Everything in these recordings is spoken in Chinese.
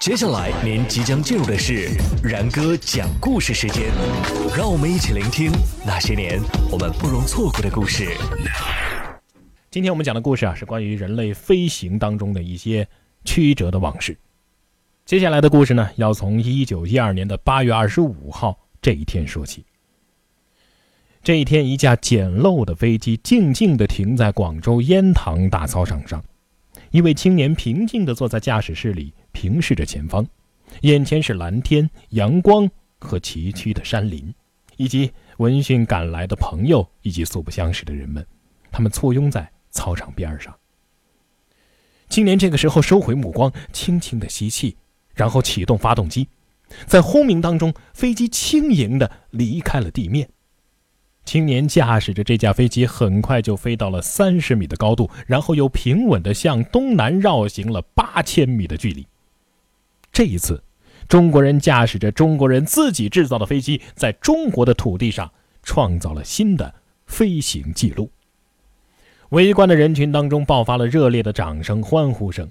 接下来您即将进入的是然哥讲故事时间，让我们一起聆听那些年我们不容错过的故事。今天我们讲的故事啊，是关于人类飞行当中的一些曲折的往事。接下来的故事呢，要从一九一二年的八月二十五号这一天说起。这一天，一架简陋的飞机静静地停在广州烟塘大操场上，一位青年平静地坐在驾驶室里。平视着前方，眼前是蓝天、阳光和崎岖的山林，以及闻讯赶来的朋友以及素不相识的人们，他们簇拥在操场边上。青年这个时候收回目光，轻轻的吸气，然后启动发动机，在轰鸣当中，飞机轻盈的离开了地面。青年驾驶着这架飞机，很快就飞到了三十米的高度，然后又平稳的向东南绕行了八千米的距离。这一次，中国人驾驶着中国人自己制造的飞机，在中国的土地上创造了新的飞行记录。围观的人群当中爆发了热烈的掌声、欢呼声。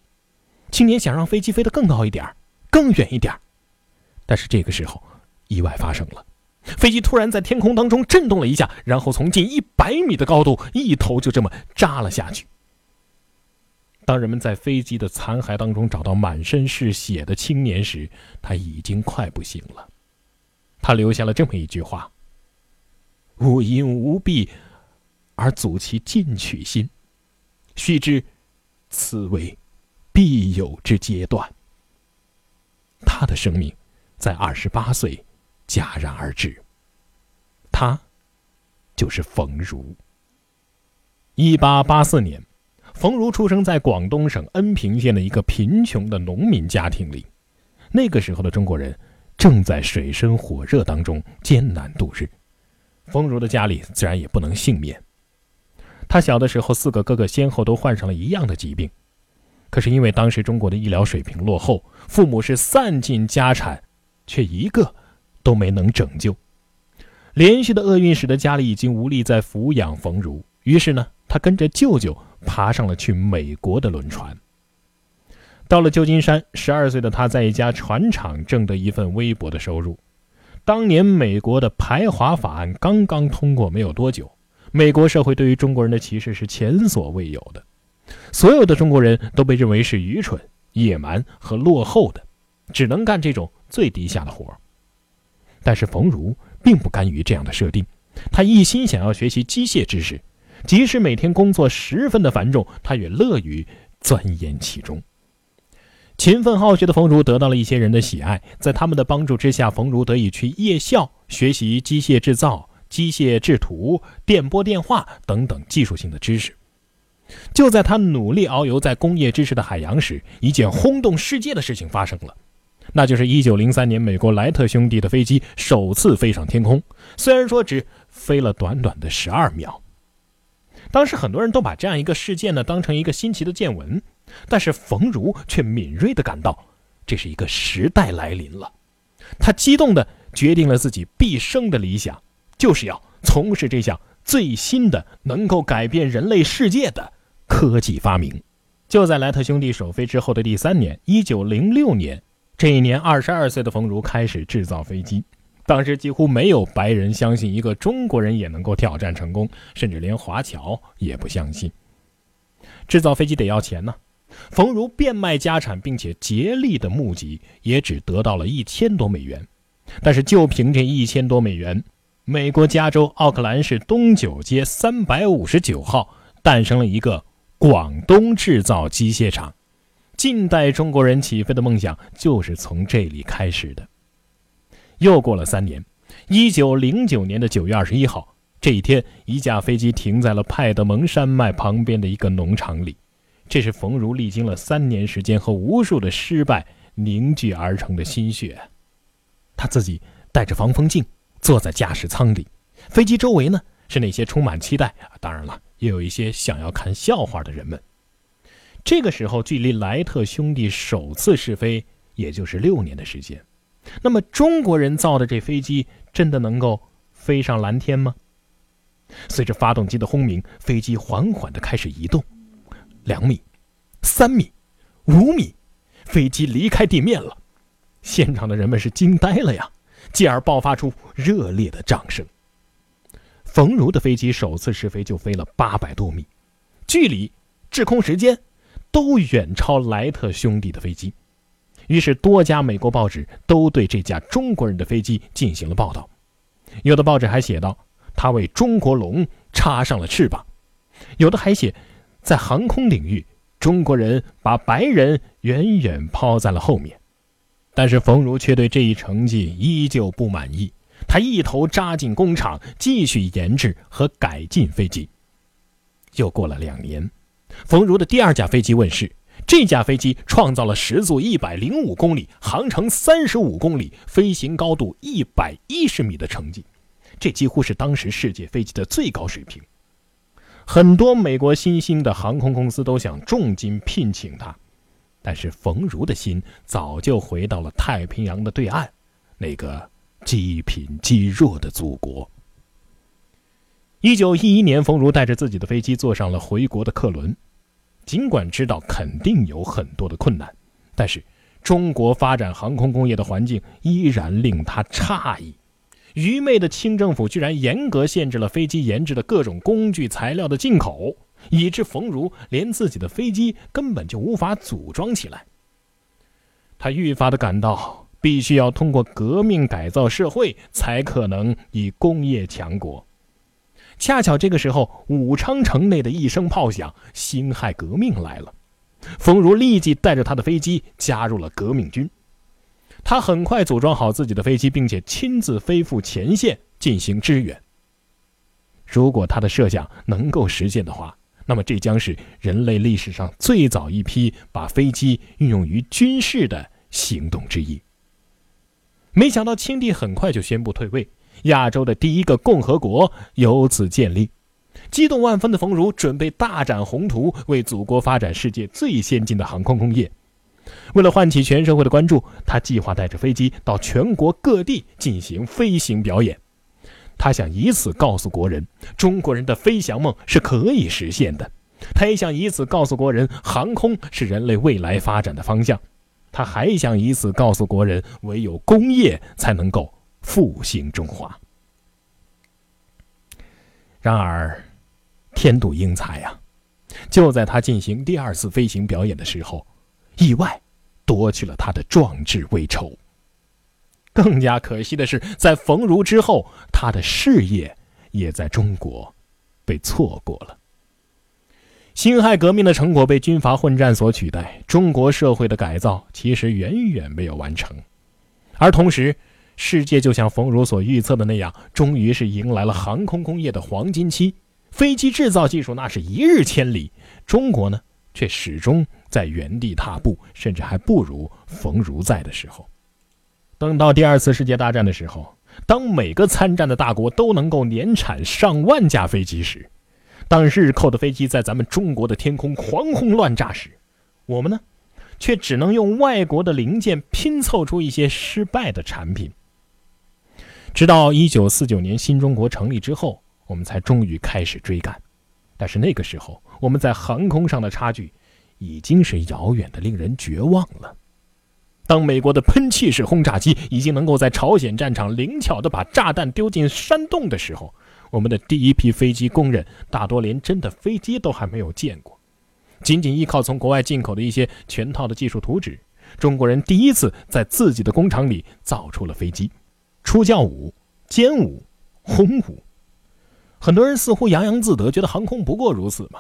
青年想让飞机飞得更高一点更远一点但是这个时候，意外发生了，飞机突然在天空当中震动了一下，然后从近一百米的高度一头就这么扎了下去。当人们在飞机的残骸当中找到满身是血的青年时，他已经快不行了。他留下了这么一句话：“吾因无弊，而阻其进取心，须知，此为必有之阶段。”他的生命在二十八岁戛然而止。他就是冯如。一八八四年。冯如出生在广东省恩平县的一个贫穷的农民家庭里，那个时候的中国人正在水深火热当中艰难度日，冯如的家里自然也不能幸免。他小的时候，四个哥哥先后都患上了一样的疾病，可是因为当时中国的医疗水平落后，父母是散尽家产，却一个都没能拯救。连续的厄运使得家里已经无力再抚养冯如，于是呢，他跟着舅舅。爬上了去美国的轮船。到了旧金山，十二岁的他在一家船厂挣得一份微薄的收入。当年美国的排华法案刚刚通过没有多久，美国社会对于中国人的歧视是前所未有的，所有的中国人都被认为是愚蠢、野蛮和落后的，只能干这种最低下的活儿。但是冯如并不甘于这样的设定，他一心想要学习机械知识。即使每天工作十分的繁重，他也乐于钻研其中。勤奋好学的冯如得到了一些人的喜爱，在他们的帮助之下，冯如得以去夜校学习机械制造、机械制图、电波电话等等技术性的知识。就在他努力遨游在工业知识的海洋时，一件轰动世界的事情发生了，那就是1903年美国莱特兄弟的飞机首次飞上天空，虽然说只飞了短短的十二秒。当时很多人都把这样一个事件呢当成一个新奇的见闻，但是冯如却敏锐地感到，这是一个时代来临了。他激动地决定了自己毕生的理想，就是要从事这项最新的能够改变人类世界的科技发明。就在莱特兄弟首飞之后的第三年，一九零六年，这一年二十二岁的冯如开始制造飞机。当时几乎没有白人相信一个中国人也能够挑战成功，甚至连华侨也不相信。制造飞机得要钱呢，冯如变卖家产并且竭力的募集，也只得到了一千多美元。但是就凭这一千多美元，美国加州奥克兰市东九街三百五十九号诞生了一个广东制造机械厂，近代中国人起飞的梦想就是从这里开始的。又过了三年，一九零九年的九月二十一号，这一天，一架飞机停在了派德蒙山脉旁边的一个农场里。这是冯如历经了三年时间和无数的失败凝聚而成的心血。他自己戴着防风镜，坐在驾驶舱里。飞机周围呢，是那些充满期待，当然了，也有一些想要看笑话的人们。这个时候，距离莱特兄弟首次试飞，也就是六年的时间。那么中国人造的这飞机真的能够飞上蓝天吗？随着发动机的轰鸣，飞机缓缓地开始移动，两米、三米、五米，飞机离开地面了，现场的人们是惊呆了呀，继而爆发出热烈的掌声。冯如的飞机首次试飞就飞了八百多米，距离、滞空时间都远超莱特兄弟的飞机。于是，多家美国报纸都对这架中国人的飞机进行了报道。有的报纸还写道：“他为中国龙插上了翅膀。”有的还写：“在航空领域，中国人把白人远远抛在了后面。”但是，冯如却对这一成绩依旧不满意。他一头扎进工厂，继续研制和改进飞机。又过了两年，冯如的第二架飞机问世。这架飞机创造了时速一百零五公里、航程三十五公里、飞行高度一百一十米的成绩，这几乎是当时世界飞机的最高水平。很多美国新兴的航空公司都想重金聘请他，但是冯如的心早就回到了太平洋的对岸，那个积贫积弱的祖国。一九一一年，冯如带着自己的飞机坐上了回国的客轮。尽管知道肯定有很多的困难，但是中国发展航空工业的环境依然令他诧异。愚昧的清政府居然严格限制了飞机研制的各种工具材料的进口，以致冯如连自己的飞机根本就无法组装起来。他愈发的感到，必须要通过革命改造社会，才可能以工业强国。恰巧这个时候，武昌城内的一声炮响，辛亥革命来了。冯如立即带着他的飞机加入了革命军。他很快组装好自己的飞机，并且亲自飞赴前线进行支援。如果他的设想能够实现的话，那么这将是人类历史上最早一批把飞机运用于军事的行动之一。没想到清帝很快就宣布退位。亚洲的第一个共和国由此建立，激动万分的冯如准备大展宏图，为祖国发展世界最先进的航空工业。为了唤起全社会的关注，他计划带着飞机到全国各地进行飞行表演。他想以此告诉国人，中国人的飞翔梦是可以实现的。他也想以此告诉国人，航空是人类未来发展的方向。他还想以此告诉国人，唯有工业才能够。复兴中华。然而，天妒英才呀！就在他进行第二次飞行表演的时候，意外夺去了他的壮志未酬。更加可惜的是，在冯如之后，他的事业也在中国被错过了。辛亥革命的成果被军阀混战所取代，中国社会的改造其实远远没有完成，而同时。世界就像冯如所预测的那样，终于是迎来了航空工业的黄金期。飞机制造技术那是一日千里，中国呢却始终在原地踏步，甚至还不如冯如在的时候。等到第二次世界大战的时候，当每个参战的大国都能够年产上万架飞机时，当日寇的飞机在咱们中国的天空狂轰乱炸时，我们呢，却只能用外国的零件拼凑出一些失败的产品。直到一九四九年新中国成立之后，我们才终于开始追赶。但是那个时候，我们在航空上的差距已经是遥远的令人绝望了。当美国的喷气式轰炸机已经能够在朝鲜战场灵巧地把炸弹丢进山洞的时候，我们的第一批飞机工人大多连真的飞机都还没有见过。仅仅依靠从国外进口的一些全套的技术图纸，中国人第一次在自己的工厂里造出了飞机。出教五、歼五、轰五，很多人似乎洋洋自得，觉得航空不过如此嘛。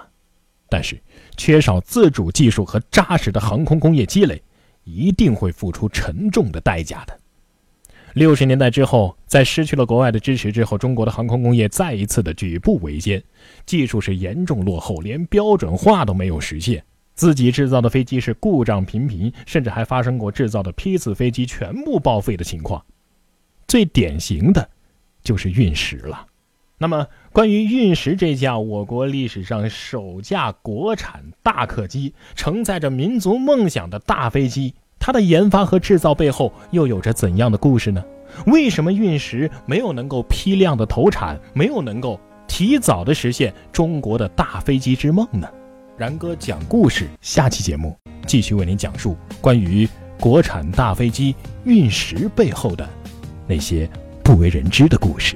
但是，缺少自主技术和扎实的航空工业积累，一定会付出沉重的代价的。六十年代之后，在失去了国外的支持之后，中国的航空工业再一次的举步维艰，技术是严重落后，连标准化都没有实现。自己制造的飞机是故障频频，甚至还发生过制造的批次飞机全部报废的情况。最典型的，就是运十了。那么，关于运十这架我国历史上首架国产大客机，承载着民族梦想的大飞机，它的研发和制造背后又有着怎样的故事呢？为什么运十没有能够批量的投产，没有能够提早的实现中国的大飞机之梦呢？然哥讲故事，下期节目继续为您讲述关于国产大飞机运十背后的那些不为人知的故事。